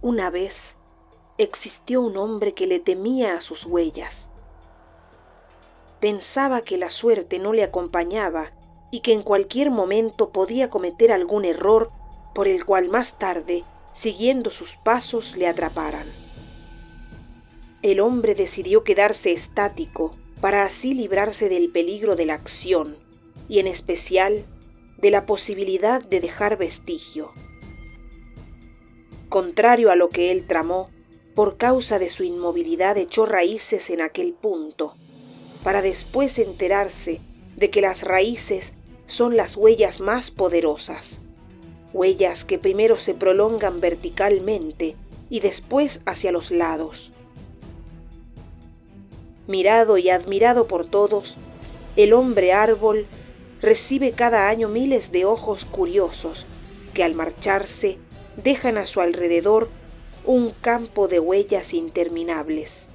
Una vez existió un hombre que le temía a sus huellas. Pensaba que la suerte no le acompañaba y que en cualquier momento podía cometer algún error por el cual más tarde, siguiendo sus pasos, le atraparan. El hombre decidió quedarse estático para así librarse del peligro de la acción y en especial de la posibilidad de dejar vestigio. Contrario a lo que él tramó, por causa de su inmovilidad echó raíces en aquel punto, para después enterarse de que las raíces son las huellas más poderosas, huellas que primero se prolongan verticalmente y después hacia los lados. Mirado y admirado por todos, el hombre árbol recibe cada año miles de ojos curiosos que al marcharse dejan a su alrededor un campo de huellas interminables.